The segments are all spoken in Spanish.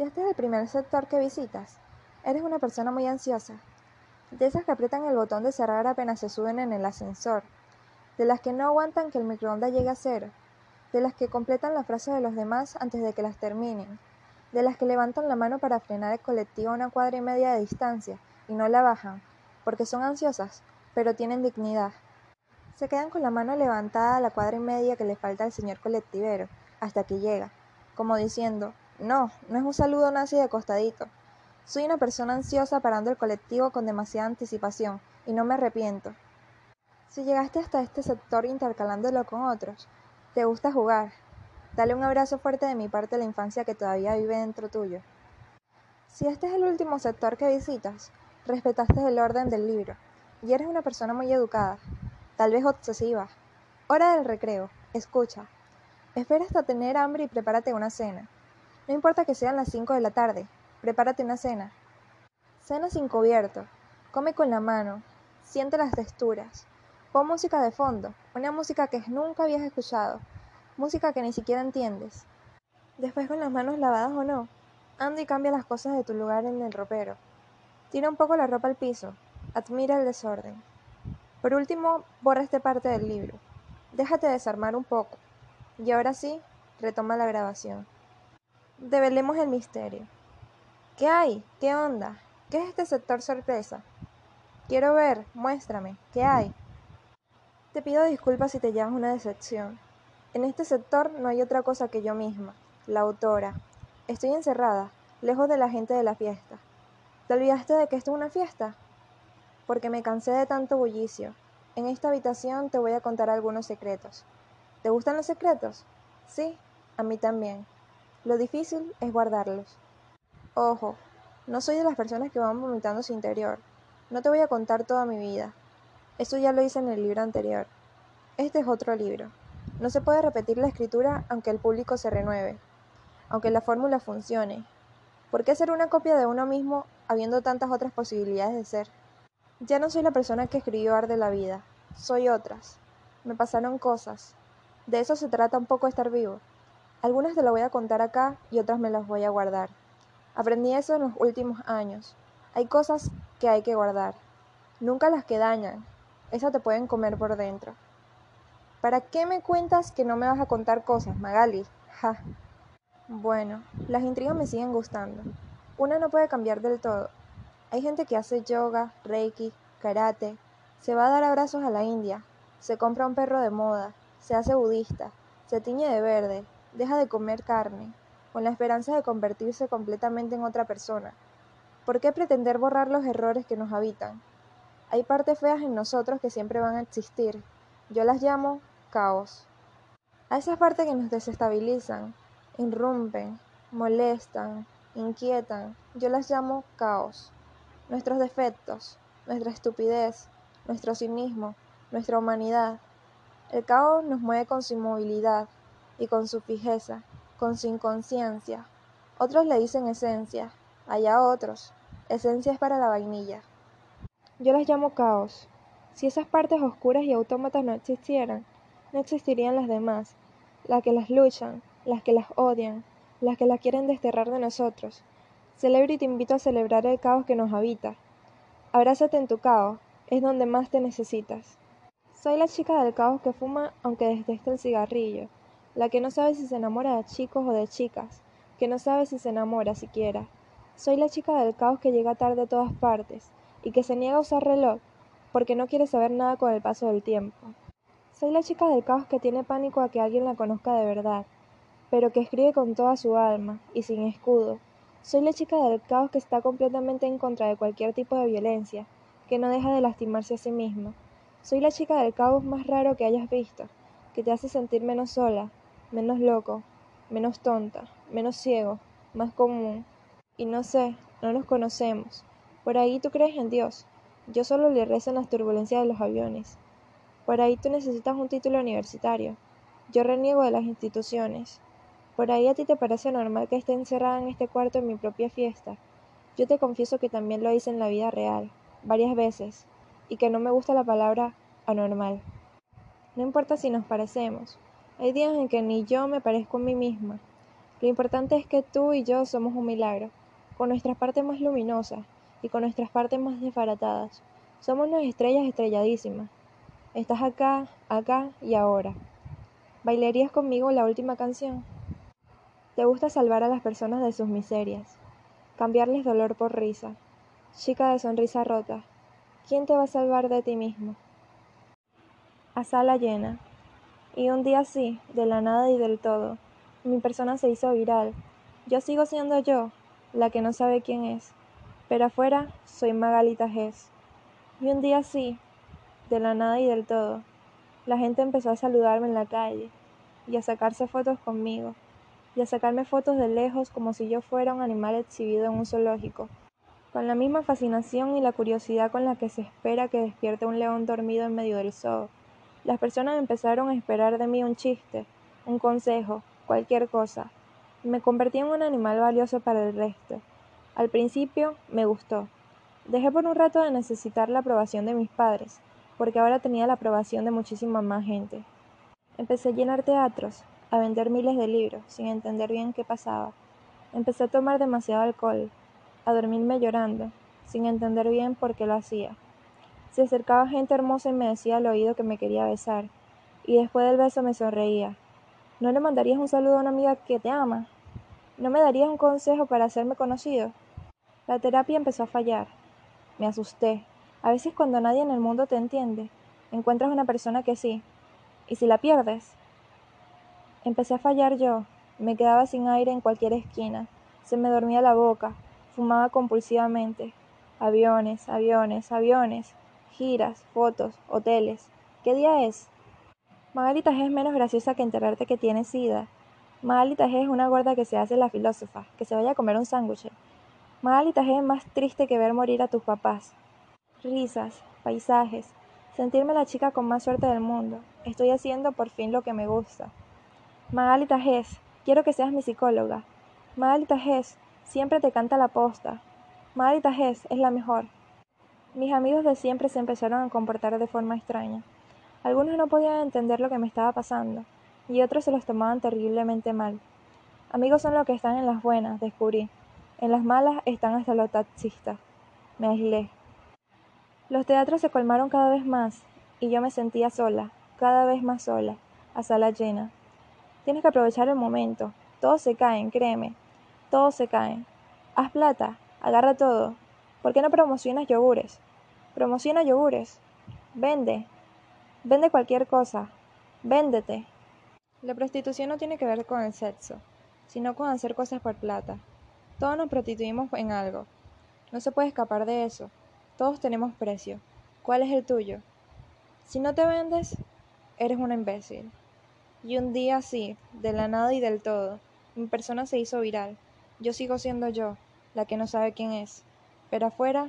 Si este es el primer sector que visitas, eres una persona muy ansiosa, de esas que aprietan el botón de cerrar apenas se suben en el ascensor, de las que no aguantan que el microondas llegue a cero, de las que completan las frases de los demás antes de que las terminen, de las que levantan la mano para frenar el colectivo a una cuadra y media de distancia y no la bajan, porque son ansiosas, pero tienen dignidad. Se quedan con la mano levantada a la cuadra y media que le falta al señor colectivero, hasta que llega, como diciendo, no, no es un saludo nazi de costadito. Soy una persona ansiosa parando el colectivo con demasiada anticipación, y no me arrepiento. Si llegaste hasta este sector intercalándolo con otros, te gusta jugar. Dale un abrazo fuerte de mi parte a la infancia que todavía vive dentro tuyo. Si este es el último sector que visitas, respetaste el orden del libro, y eres una persona muy educada, tal vez obsesiva. Hora del recreo, escucha. Espera hasta tener hambre y prepárate una cena. No importa que sean las 5 de la tarde, prepárate una cena. Cena sin cubierto, come con la mano, siente las texturas. Pon música de fondo, una música que nunca habías escuchado, música que ni siquiera entiendes. Después con las manos lavadas o no, anda y cambia las cosas de tu lugar en el ropero. Tira un poco la ropa al piso, admira el desorden. Por último, borra esta parte del libro. Déjate desarmar un poco. Y ahora sí, retoma la grabación. Develemos el misterio. ¿Qué hay? ¿Qué onda? ¿Qué es este sector sorpresa? Quiero ver, muéstrame, ¿qué hay? Te pido disculpas si te llamas una decepción. En este sector no hay otra cosa que yo misma, la autora. Estoy encerrada, lejos de la gente de la fiesta. ¿Te olvidaste de que esto es una fiesta? Porque me cansé de tanto bullicio. En esta habitación te voy a contar algunos secretos. ¿Te gustan los secretos? Sí, a mí también. Lo difícil es guardarlos. Ojo, no soy de las personas que van vomitando su interior. No te voy a contar toda mi vida. Eso ya lo hice en el libro anterior. Este es otro libro. No se puede repetir la escritura aunque el público se renueve, aunque la fórmula funcione. ¿Por qué ser una copia de uno mismo habiendo tantas otras posibilidades de ser? Ya no soy la persona que escribió Arde la vida, soy otras. Me pasaron cosas. De eso se trata un poco estar vivo. Algunas te las voy a contar acá y otras me las voy a guardar. Aprendí eso en los últimos años. Hay cosas que hay que guardar. Nunca las que dañan. Esas te pueden comer por dentro. ¿Para qué me cuentas que no me vas a contar cosas, Magali? Ja. Bueno, las intrigas me siguen gustando. Una no puede cambiar del todo. Hay gente que hace yoga, reiki, karate, se va a dar abrazos a la India, se compra un perro de moda, se hace budista, se tiñe de verde, deja de comer carne, con la esperanza de convertirse completamente en otra persona. ¿Por qué pretender borrar los errores que nos habitan? Hay partes feas en nosotros que siempre van a existir. Yo las llamo caos. A esas partes que nos desestabilizan, irrumpen, molestan, inquietan, yo las llamo caos. Nuestros defectos, nuestra estupidez, nuestro cinismo, nuestra humanidad. El caos nos mueve con su inmovilidad, y con su fijeza, con su inconsciencia. Otros le dicen esencia, allá otros. Esencia es para la vainilla. Yo las llamo caos. Si esas partes oscuras y autómatas no existieran, no existirían las demás, las que las luchan, las que las odian, las que las quieren desterrar de nosotros. Celebro y te invito a celebrar el caos que nos habita. Abrázate en tu caos, es donde más te necesitas. Soy la chica del caos que fuma aunque deteste el cigarrillo, la que no sabe si se enamora de chicos o de chicas, que no sabe si se enamora siquiera. Soy la chica del caos que llega tarde a todas partes y que se niega a usar reloj porque no quiere saber nada con el paso del tiempo. Soy la chica del caos que tiene pánico a que alguien la conozca de verdad, pero que escribe con toda su alma y sin escudo. Soy la chica del caos que está completamente en contra de cualquier tipo de violencia, que no deja de lastimarse a sí misma. Soy la chica del caos más raro que hayas visto, que te hace sentir menos sola, menos loco, menos tonta, menos ciego, más común. Y no sé, no nos conocemos. Por ahí tú crees en Dios. Yo solo le rezo en las turbulencias de los aviones. Por ahí tú necesitas un título universitario. Yo reniego de las instituciones. Por ahí a ti te parece normal que esté encerrada en este cuarto en mi propia fiesta. Yo te confieso que también lo hice en la vida real, varias veces, y que no me gusta la palabra anormal. No importa si nos parecemos, hay días en que ni yo me parezco a mí misma. Lo importante es que tú y yo somos un milagro, con nuestras partes más luminosas y con nuestras partes más desbaratadas. Somos unas estrellas estrelladísimas. Estás acá, acá y ahora. ¿Bailarías conmigo la última canción? Te gusta salvar a las personas de sus miserias, cambiarles dolor por risa. Chica de sonrisa rota, ¿quién te va a salvar de ti mismo? A sala llena. Y un día así, de la nada y del todo, mi persona se hizo viral. Yo sigo siendo yo, la que no sabe quién es, pero afuera soy Magalita Gess. Y un día así, de la nada y del todo, la gente empezó a saludarme en la calle y a sacarse fotos conmigo y a sacarme fotos de lejos como si yo fuera un animal exhibido en un zoológico, con la misma fascinación y la curiosidad con la que se espera que despierte un león dormido en medio del zoo. Las personas empezaron a esperar de mí un chiste, un consejo, cualquier cosa. Me convertí en un animal valioso para el resto. Al principio me gustó. Dejé por un rato de necesitar la aprobación de mis padres, porque ahora tenía la aprobación de muchísima más gente. Empecé a llenar teatros, a vender miles de libros, sin entender bien qué pasaba. Empecé a tomar demasiado alcohol, a dormirme llorando, sin entender bien por qué lo hacía. Se acercaba gente hermosa y me decía al oído que me quería besar, y después del beso me sonreía, ¿No le mandarías un saludo a una amiga que te ama? ¿No me darías un consejo para hacerme conocido? La terapia empezó a fallar. Me asusté. A veces cuando nadie en el mundo te entiende, encuentras una persona que sí. ¿Y si la pierdes? Empecé a fallar yo. Me quedaba sin aire en cualquier esquina. Se me dormía la boca. Fumaba compulsivamente. Aviones, aviones, aviones. Giras, fotos, hoteles. ¿Qué día es? Magalita G es menos graciosa que enterarte que tiene sida. Magalita G es una gorda que se hace la filósofa, que se vaya a comer un sándwich. Magalita G es más triste que ver morir a tus papás. Risas, paisajes, sentirme la chica con más suerte del mundo. Estoy haciendo por fin lo que me gusta. Magalita G, quiero que seas mi psicóloga. Magalita G, siempre te canta la posta. Magalita G es la mejor. Mis amigos de siempre se empezaron a comportar de forma extraña. Algunos no podían entender lo que me estaba pasando, y otros se los tomaban terriblemente mal. Amigos son los que están en las buenas, descubrí. En las malas están hasta los taxistas. Me aislé. Los teatros se colmaron cada vez más, y yo me sentía sola, cada vez más sola, a sala llena. Tienes que aprovechar el momento. Todos se caen, créeme. Todos se caen. Haz plata, agarra todo. ¿Por qué no promocionas yogures? Promociona yogures. Vende, Vende cualquier cosa. Véndete. La prostitución no tiene que ver con el sexo, sino con hacer cosas por plata. Todos nos prostituimos en algo. No se puede escapar de eso. Todos tenemos precio. ¿Cuál es el tuyo? Si no te vendes, eres una imbécil. Y un día así, de la nada y del todo, mi persona se hizo viral. Yo sigo siendo yo, la que no sabe quién es. Pero afuera,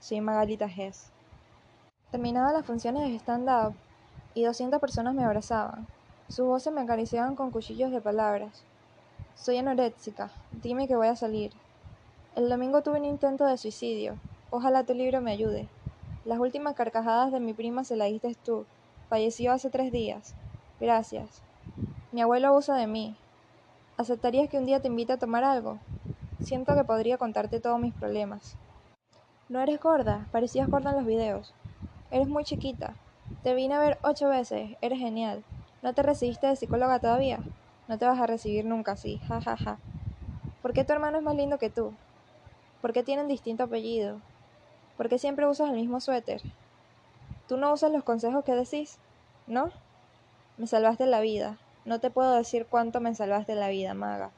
soy Magalita Gess. Terminadas las funciones de stand-up, y doscientas personas me abrazaban. Sus voces me acariciaban con cuchillos de palabras. Soy anoréxica, dime que voy a salir. El domingo tuve un intento de suicidio. Ojalá tu libro me ayude. Las últimas carcajadas de mi prima se las diste tú. Falleció hace tres días. Gracias. Mi abuelo abusa de mí. ¿Aceptarías que un día te invite a tomar algo? Siento que podría contarte todos mis problemas. No eres gorda, parecías gorda en los videos. Eres muy chiquita. Te vine a ver ocho veces, eres genial. ¿No te recibiste de psicóloga todavía? No te vas a recibir nunca así, ja ja ja. ¿Por qué tu hermano es más lindo que tú? ¿Por qué tienen distinto apellido? ¿Por qué siempre usas el mismo suéter? ¿Tú no usas los consejos que decís? ¿No? Me salvaste la vida. No te puedo decir cuánto me salvaste la vida, maga.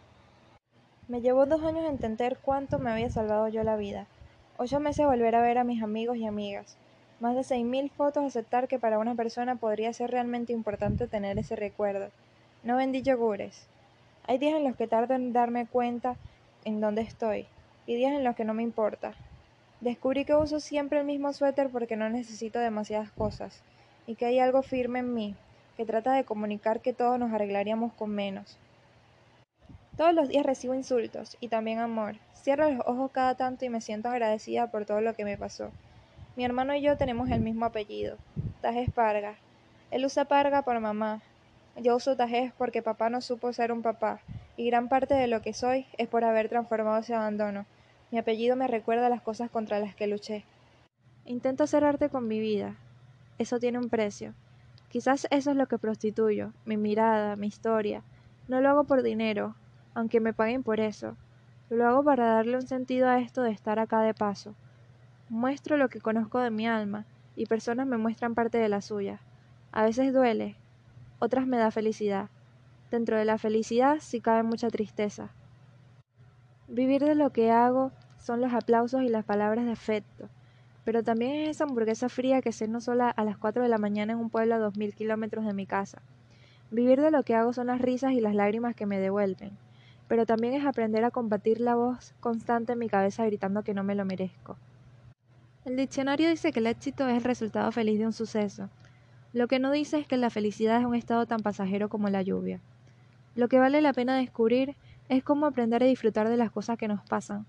Me llevó dos años entender cuánto me había salvado yo la vida. Ocho meses volver a ver a mis amigos y amigas. Más de 6.000 fotos aceptar que para una persona podría ser realmente importante tener ese recuerdo. No vendí yogures. Hay días en los que tardo en darme cuenta en dónde estoy y días en los que no me importa. Descubrí que uso siempre el mismo suéter porque no necesito demasiadas cosas y que hay algo firme en mí que trata de comunicar que todos nos arreglaríamos con menos. Todos los días recibo insultos y también amor. Cierro los ojos cada tanto y me siento agradecida por todo lo que me pasó. Mi hermano y yo tenemos el mismo apellido, Tajes Parga. Él usa Parga por mamá. Yo uso Tajes porque papá no supo ser un papá. y gran parte de lo que soy es por haber transformado ese abandono. Mi apellido me recuerda las cosas contra las que luché. Intento hacer arte con mi vida. Eso tiene un precio. Quizás eso es lo que prostituyo, mi mirada, mi historia. No lo hago por dinero, aunque me paguen por eso. Lo hago para darle un sentido a esto de estar acá de paso. Muestro lo que conozco de mi alma, y personas me muestran parte de la suya. A veces duele, otras me da felicidad. Dentro de la felicidad sí cabe mucha tristeza. Vivir de lo que hago son los aplausos y las palabras de afecto, pero también es esa hamburguesa fría que ceno sola a las 4 de la mañana en un pueblo a dos mil kilómetros de mi casa. Vivir de lo que hago son las risas y las lágrimas que me devuelven, pero también es aprender a combatir la voz constante en mi cabeza gritando que no me lo merezco. El diccionario dice que el éxito es el resultado feliz de un suceso. Lo que no dice es que la felicidad es un estado tan pasajero como la lluvia. Lo que vale la pena descubrir es cómo aprender a disfrutar de las cosas que nos pasan.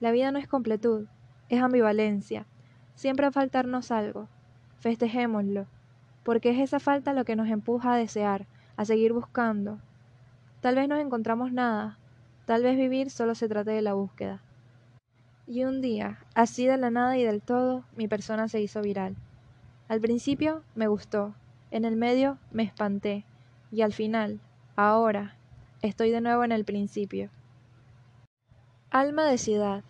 La vida no es completud, es ambivalencia. Siempre a faltarnos algo. Festejémoslo, porque es esa falta lo que nos empuja a desear, a seguir buscando. Tal vez no encontramos nada, tal vez vivir solo se trate de la búsqueda. Y un día, así de la nada y del todo, mi persona se hizo viral. Al principio me gustó, en el medio me espanté, y al final, Ahora, estoy de nuevo en el principio. Alma de ciudad.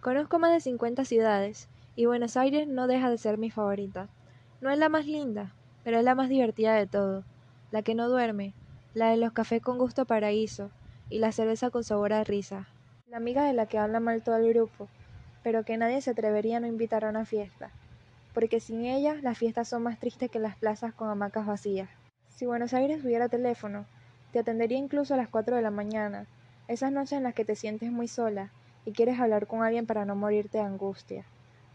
Conozco más de 50 ciudades, y Buenos Aires no deja de ser mi favorita. No es la más linda, pero es la más divertida de todo, la que no duerme, la de los cafés con gusto paraíso, y la cerveza con sabor a risa. La amiga de la que habla mal todo el grupo, pero que nadie se atrevería a no invitar a una fiesta, porque sin ella las fiestas son más tristes que las plazas con hamacas vacías. Si Buenos Aires tuviera teléfono, te atendería incluso a las cuatro de la mañana, esas noches en las que te sientes muy sola y quieres hablar con alguien para no morirte de angustia,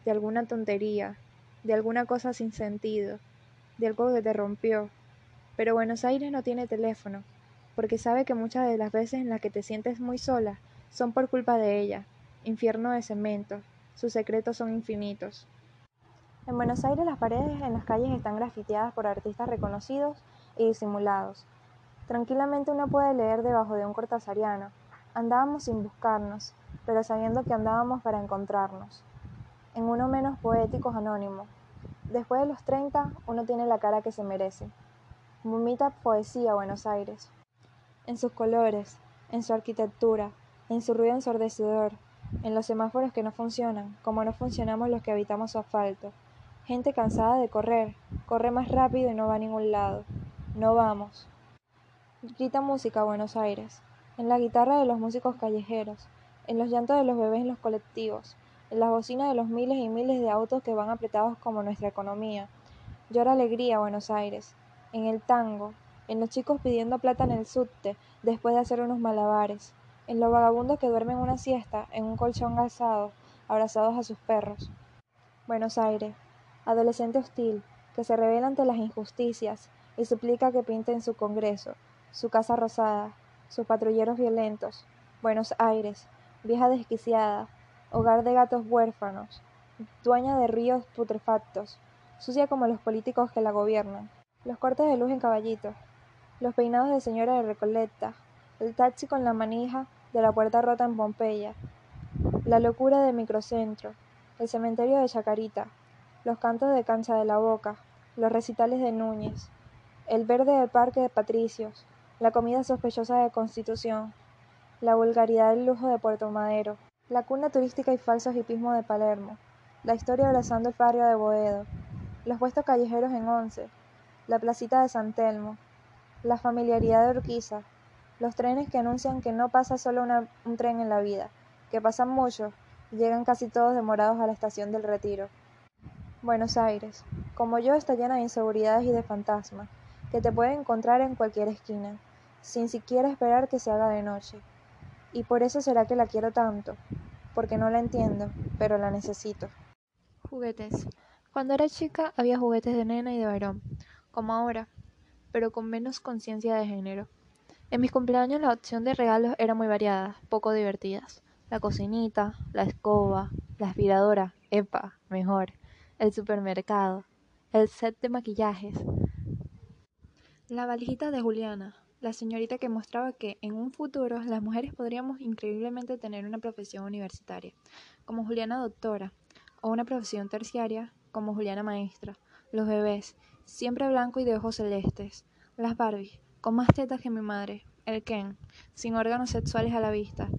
de alguna tontería, de alguna cosa sin sentido, de algo que te rompió. Pero Buenos Aires no tiene teléfono, porque sabe que muchas de las veces en las que te sientes muy sola son por culpa de ella, infierno de cemento, sus secretos son infinitos. En Buenos Aires las paredes en las calles están grafiteadas por artistas reconocidos y disimulados. Tranquilamente uno puede leer debajo de un cortasariano. Andábamos sin buscarnos, pero sabiendo que andábamos para encontrarnos. En uno menos poético anónimo. Después de los treinta, uno tiene la cara que se merece. Vomita poesía Buenos Aires. En sus colores, en su arquitectura, en su ruido ensordecedor, en los semáforos que no funcionan, como no funcionamos los que habitamos su asfalto. Gente cansada de correr, corre más rápido y no va a ningún lado. No vamos. Grita música Buenos Aires, en la guitarra de los músicos callejeros, en los llantos de los bebés en los colectivos, en las bocinas de los miles y miles de autos que van apretados como nuestra economía. Llora alegría Buenos Aires, en el tango, en los chicos pidiendo plata en el subte después de hacer unos malabares, en los vagabundos que duermen una siesta en un colchón alzado, abrazados a sus perros. Buenos Aires, adolescente hostil, que se revela ante las injusticias, y suplica que pinten su Congreso, su casa rosada, sus patrulleros violentos, Buenos Aires, vieja desquiciada, hogar de gatos huérfanos, dueña de ríos putrefactos, sucia como los políticos que la gobiernan, los cortes de luz en caballito, los peinados de señora de Recoleta, el taxi con la manija de la puerta rota en Pompeya, la locura de microcentro, el cementerio de Chacarita, los cantos de cancha de la boca, los recitales de Núñez, el verde del parque de Patricios, la comida sospechosa de Constitución, la vulgaridad del lujo de Puerto Madero, la cuna turística y falso hipismo de Palermo, la historia abrazando el barrio de Boedo, los puestos callejeros en Once, la placita de San Telmo, la familiaridad de Urquiza, los trenes que anuncian que no pasa solo un tren en la vida, que pasan muchos y llegan casi todos demorados a la estación del Retiro. Buenos Aires, como yo, está llena de inseguridades y de fantasmas que te puede encontrar en cualquier esquina, sin siquiera esperar que se haga de noche. Y por eso será que la quiero tanto, porque no la entiendo, pero la necesito. Juguetes. Cuando era chica había juguetes de nena y de varón, como ahora, pero con menos conciencia de género. En mis cumpleaños la opción de regalos era muy variada, poco divertidas. La cocinita, la escoba, la aspiradora, epa, mejor, el supermercado, el set de maquillajes, la valijita de Juliana, la señorita que mostraba que en un futuro las mujeres podríamos increíblemente tener una profesión universitaria, como Juliana doctora, o una profesión terciaria, como Juliana maestra, los bebés, siempre blanco y de ojos celestes, las Barbie, con más tetas que mi madre, el Ken, sin órganos sexuales a la vista,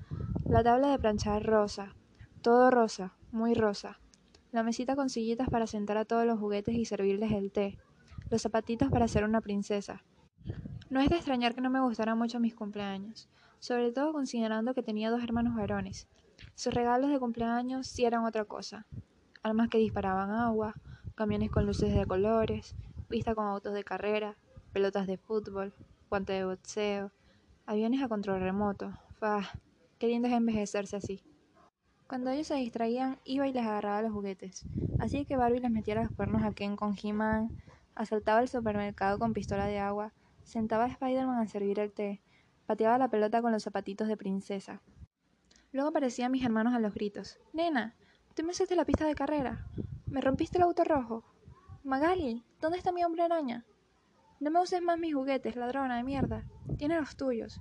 la tabla de planchar rosa, todo rosa, muy rosa, la mesita con sillitas para sentar a todos los juguetes y servirles el té, los zapatitos para ser una princesa. No es de extrañar que no me gustaran mucho mis cumpleaños, sobre todo considerando que tenía dos hermanos varones. Sus regalos de cumpleaños sí eran otra cosa. Almas que disparaban agua, camiones con luces de colores, pista con autos de carrera, pelotas de fútbol, guante de boxeo, aviones a control remoto. ¡Fah! Qué lindo es envejecerse así. Cuando ellos se distraían, iba y les agarraba los juguetes. Así que Barbie les metía los cuernos a Ken con He-Man, asaltaba el supermercado con pistola de agua, sentaba a Spider-Man a servir el té, pateaba la pelota con los zapatitos de princesa. Luego aparecían mis hermanos a los gritos. Nena, ¿tú me hiciste la pista de carrera? ¿Me rompiste el auto rojo? Magali, ¿dónde está mi hombre araña? No me uses más mis juguetes, ladrona de mierda. Tiene los tuyos.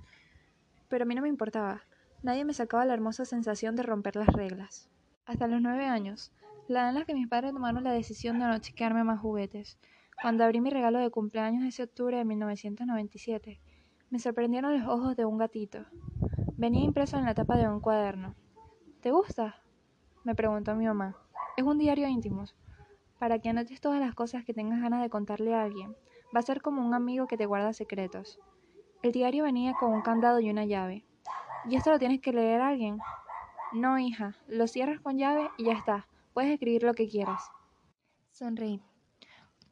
Pero a mí no me importaba. Nadie me sacaba la hermosa sensación de romper las reglas. Hasta los nueve años, la edad en la que mis padres tomaron la decisión de no chequearme más juguetes. Cuando abrí mi regalo de cumpleaños ese octubre de 1997, me sorprendieron los ojos de un gatito. Venía impreso en la tapa de un cuaderno. ¿Te gusta? me preguntó mi mamá. Es un diario íntimo, para que anotes todas las cosas que tengas ganas de contarle a alguien. Va a ser como un amigo que te guarda secretos. El diario venía con un candado y una llave. ¿Y esto lo tienes que leer a alguien? No, hija, lo cierras con llave y ya está. Puedes escribir lo que quieras. Sonreí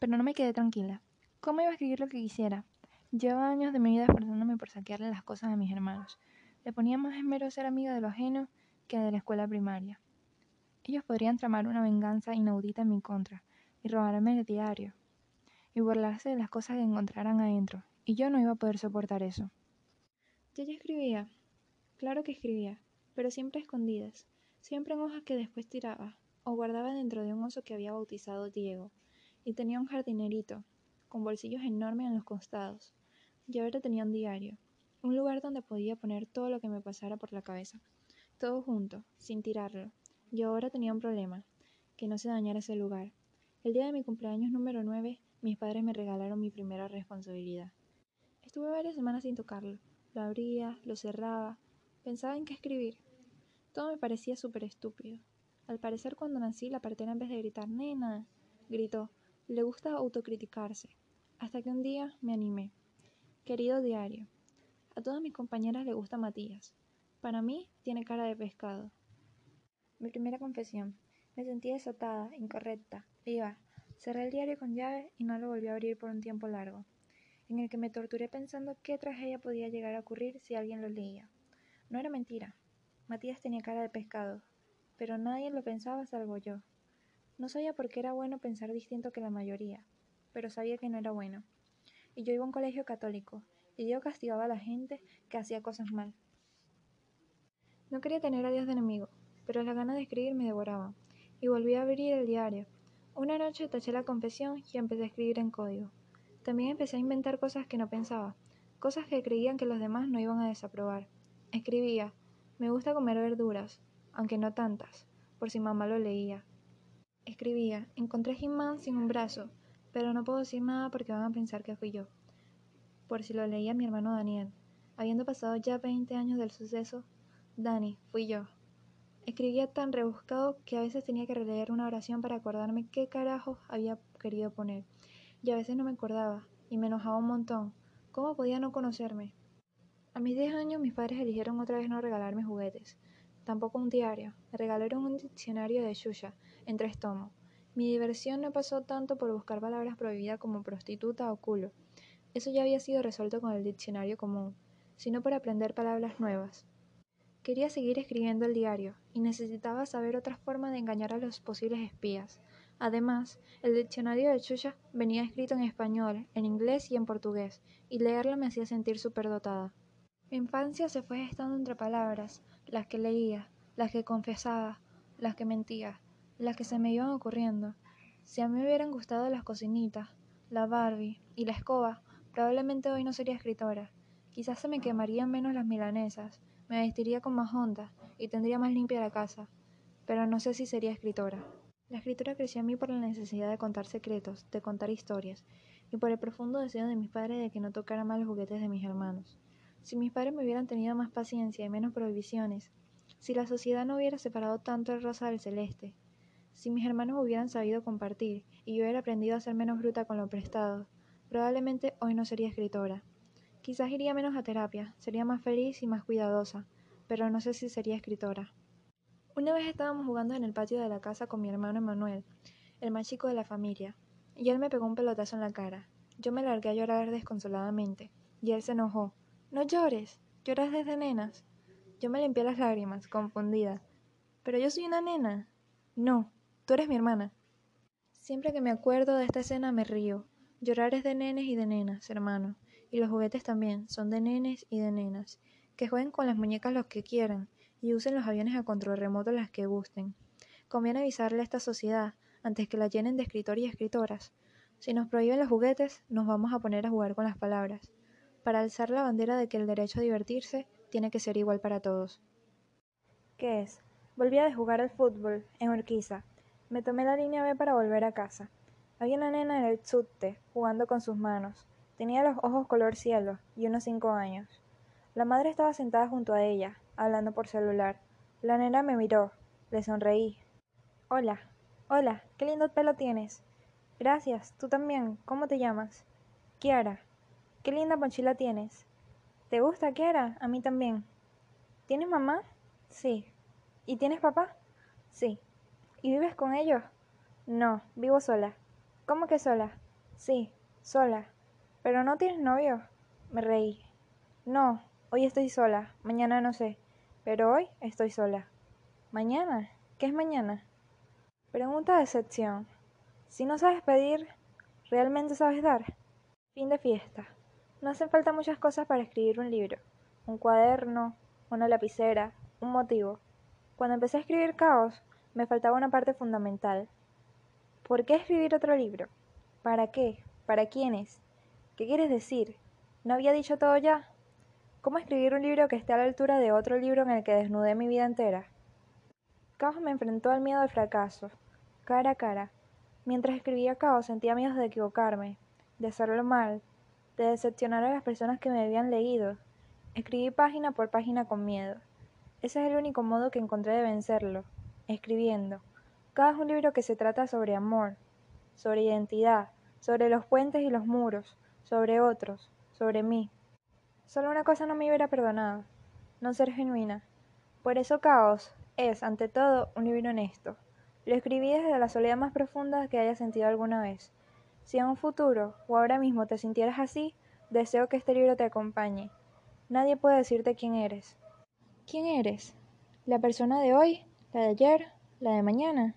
pero no me quedé tranquila. ¿Cómo iba a escribir lo que quisiera? Llevaba años de mi vida esforzándome por saquearle las cosas a mis hermanos. Le ponía más esmero ser amiga de lo ajeno que de la escuela primaria. Ellos podrían tramar una venganza inaudita en mi contra y robarme el diario y burlarse de las cosas que encontraran adentro, y yo no iba a poder soportar eso. Yo ya escribía, claro que escribía, pero siempre escondidas, siempre en hojas que después tiraba o guardaba dentro de un oso que había bautizado Diego y tenía un jardinerito, con bolsillos enormes en los costados. Yo ahora tenía un diario, un lugar donde podía poner todo lo que me pasara por la cabeza, todo junto, sin tirarlo. Yo ahora tenía un problema, que no se dañara ese lugar. El día de mi cumpleaños número 9, mis padres me regalaron mi primera responsabilidad. Estuve varias semanas sin tocarlo. Lo abría, lo cerraba, pensaba en qué escribir. Todo me parecía súper estúpido. Al parecer cuando nací la partera en vez de gritar nena, gritó le gusta autocriticarse, hasta que un día me animé. Querido diario, a todas mis compañeras le gusta Matías. Para mí tiene cara de pescado. Mi primera confesión. Me sentí desatada, incorrecta, viva. Cerré el diario con llave y no lo volví a abrir por un tiempo largo, en el que me torturé pensando qué tragedia podía llegar a ocurrir si alguien lo leía. No era mentira. Matías tenía cara de pescado, pero nadie lo pensaba salvo yo. No sabía por qué era bueno pensar distinto que la mayoría, pero sabía que no era bueno. Y yo iba a un colegio católico, y Dios castigaba a la gente que hacía cosas mal. No quería tener a Dios de enemigo, pero las ganas de escribir me devoraban, y volví a abrir el diario. Una noche taché la confesión y empecé a escribir en código. También empecé a inventar cosas que no pensaba, cosas que creían que los demás no iban a desaprobar. Escribía, me gusta comer verduras, aunque no tantas, por si mamá lo leía. Escribía, encontré He-Man sin un brazo, pero no puedo decir nada porque van a pensar que fui yo. Por si lo leía mi hermano Daniel. Habiendo pasado ya 20 años del suceso, Dani, fui yo. Escribía tan rebuscado que a veces tenía que releer una oración para acordarme qué carajo había querido poner. Y a veces no me acordaba, y me enojaba un montón. ¿Cómo podía no conocerme? A mis 10 años mis padres eligieron otra vez no regalarme juguetes tampoco un diario. Me regalaron un diccionario de Shusha, en tres tomos. Mi diversión no pasó tanto por buscar palabras prohibidas como prostituta o culo. Eso ya había sido resuelto con el diccionario común, sino por aprender palabras nuevas. Quería seguir escribiendo el diario y necesitaba saber otras formas de engañar a los posibles espías. Además, el diccionario de Shusha venía escrito en español, en inglés y en portugués, y leerlo me hacía sentir superdotada. Mi infancia se fue gestando entre palabras, las que leía, las que confesaba, las que mentía, las que se me iban ocurriendo. Si a mí hubieran gustado las cocinitas, la Barbie y la escoba, probablemente hoy no sería escritora. Quizás se me quemarían menos las milanesas, me vestiría con más honda y tendría más limpia la casa, pero no sé si sería escritora. La escritura creció en mí por la necesidad de contar secretos, de contar historias, y por el profundo deseo de mis padres de que no tocara más los juguetes de mis hermanos. Si mis padres me hubieran tenido más paciencia y menos prohibiciones, si la sociedad no hubiera separado tanto el rosa del celeste, si mis hermanos hubieran sabido compartir y yo hubiera aprendido a ser menos bruta con lo prestado, probablemente hoy no sería escritora. Quizás iría menos a terapia, sería más feliz y más cuidadosa, pero no sé si sería escritora. Una vez estábamos jugando en el patio de la casa con mi hermano Emanuel, el más chico de la familia, y él me pegó un pelotazo en la cara. Yo me largué a llorar desconsoladamente, y él se enojó. No llores, lloras desde nenas. Yo me limpié las lágrimas, confundida. Pero yo soy una nena. No, tú eres mi hermana. Siempre que me acuerdo de esta escena me río. Llorar es de nenes y de nenas, hermano. Y los juguetes también son de nenes y de nenas, que jueguen con las muñecas los que quieran y usen los aviones a control remoto las que gusten. Conviene avisarle a esta sociedad antes que la llenen de escritores y escritoras. Si nos prohíben los juguetes, nos vamos a poner a jugar con las palabras, para alzar la bandera de que el derecho a divertirse tiene que ser igual para todos. ¿Qué es? Volví a jugar al fútbol, en Urquiza. Me tomé la línea B para volver a casa. Había una nena en el subte, jugando con sus manos. Tenía los ojos color cielo y unos cinco años. La madre estaba sentada junto a ella, hablando por celular. La nena me miró. Le sonreí. Hola, hola, qué lindo pelo tienes. Gracias, tú también. ¿Cómo te llamas? Kiara. Qué linda mochila tienes. ¿Te gusta, Kiara? A mí también. ¿Tienes mamá? Sí. ¿Y tienes papá? Sí. ¿Y vives con ellos? No, vivo sola. ¿Cómo que sola? Sí, sola. ¿Pero no tienes novio? Me reí. No, hoy estoy sola, mañana no sé, pero hoy estoy sola. ¿Mañana? ¿Qué es mañana? Pregunta de excepción. Si no sabes pedir, ¿realmente sabes dar? Fin de fiesta. No hacen falta muchas cosas para escribir un libro. Un cuaderno, una lapicera, un motivo. Cuando empecé a escribir Caos, me faltaba una parte fundamental. ¿Por qué escribir otro libro? ¿Para qué? ¿Para quiénes? ¿Qué quieres decir? ¿No había dicho todo ya? ¿Cómo escribir un libro que esté a la altura de otro libro en el que desnudé mi vida entera? Caos me enfrentó al miedo al fracaso, cara a cara. Mientras escribía Caos sentía miedo de equivocarme, de hacerlo mal, de decepcionar a las personas que me habían leído. Escribí página por página con miedo. Ese es el único modo que encontré de vencerlo, escribiendo. Caos es un libro que se trata sobre amor, sobre identidad, sobre los puentes y los muros, sobre otros, sobre mí. Solo una cosa no me hubiera perdonado, no ser genuina. Por eso Caos es, ante todo, un libro honesto. Lo escribí desde la soledad más profunda que haya sentido alguna vez. Si en un futuro o ahora mismo te sintieras así, deseo que este libro te acompañe. Nadie puede decirte quién eres. ¿Quién eres? ¿La persona de hoy? ¿La de ayer? ¿La de mañana?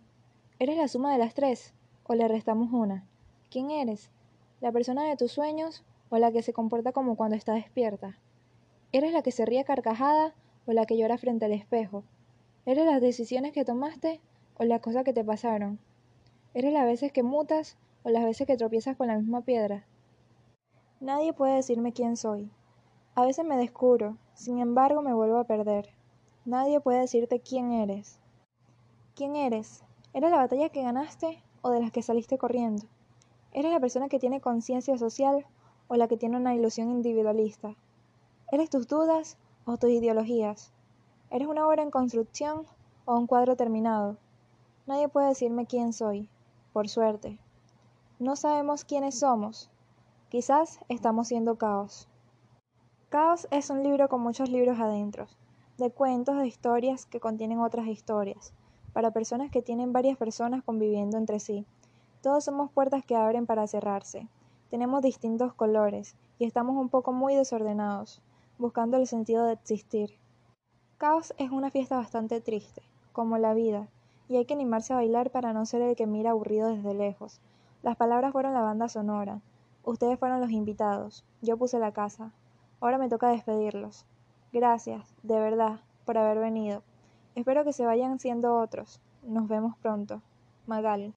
¿Eres la suma de las tres? ¿O le restamos una? ¿Quién eres? ¿La persona de tus sueños o la que se comporta como cuando está despierta? ¿Eres la que se ríe carcajada o la que llora frente al espejo? ¿Eres las decisiones que tomaste o las cosas que te pasaron? ¿Eres las veces que mutas o las veces que tropiezas con la misma piedra? Nadie puede decirme quién soy. A veces me descubro, sin embargo me vuelvo a perder. Nadie puede decirte quién eres. ¿Quién eres? ¿Eres la batalla que ganaste o de las que saliste corriendo? ¿Eres la persona que tiene conciencia social o la que tiene una ilusión individualista? ¿Eres tus dudas o tus ideologías? ¿Eres una obra en construcción o un cuadro terminado? Nadie puede decirme quién soy, por suerte. No sabemos quiénes somos. Quizás estamos siendo caos. Caos es un libro con muchos libros adentro, de cuentos, de historias que contienen otras historias, para personas que tienen varias personas conviviendo entre sí todos somos puertas que abren para cerrarse. Tenemos distintos colores y estamos un poco muy desordenados, buscando el sentido de existir. Caos es una fiesta bastante triste, como la vida, y hay que animarse a bailar para no ser el que mira aburrido desde lejos. Las palabras fueron la banda sonora. Ustedes fueron los invitados. Yo puse la casa. Ahora me toca despedirlos. Gracias, de verdad, por haber venido. Espero que se vayan siendo otros. Nos vemos pronto. Magal.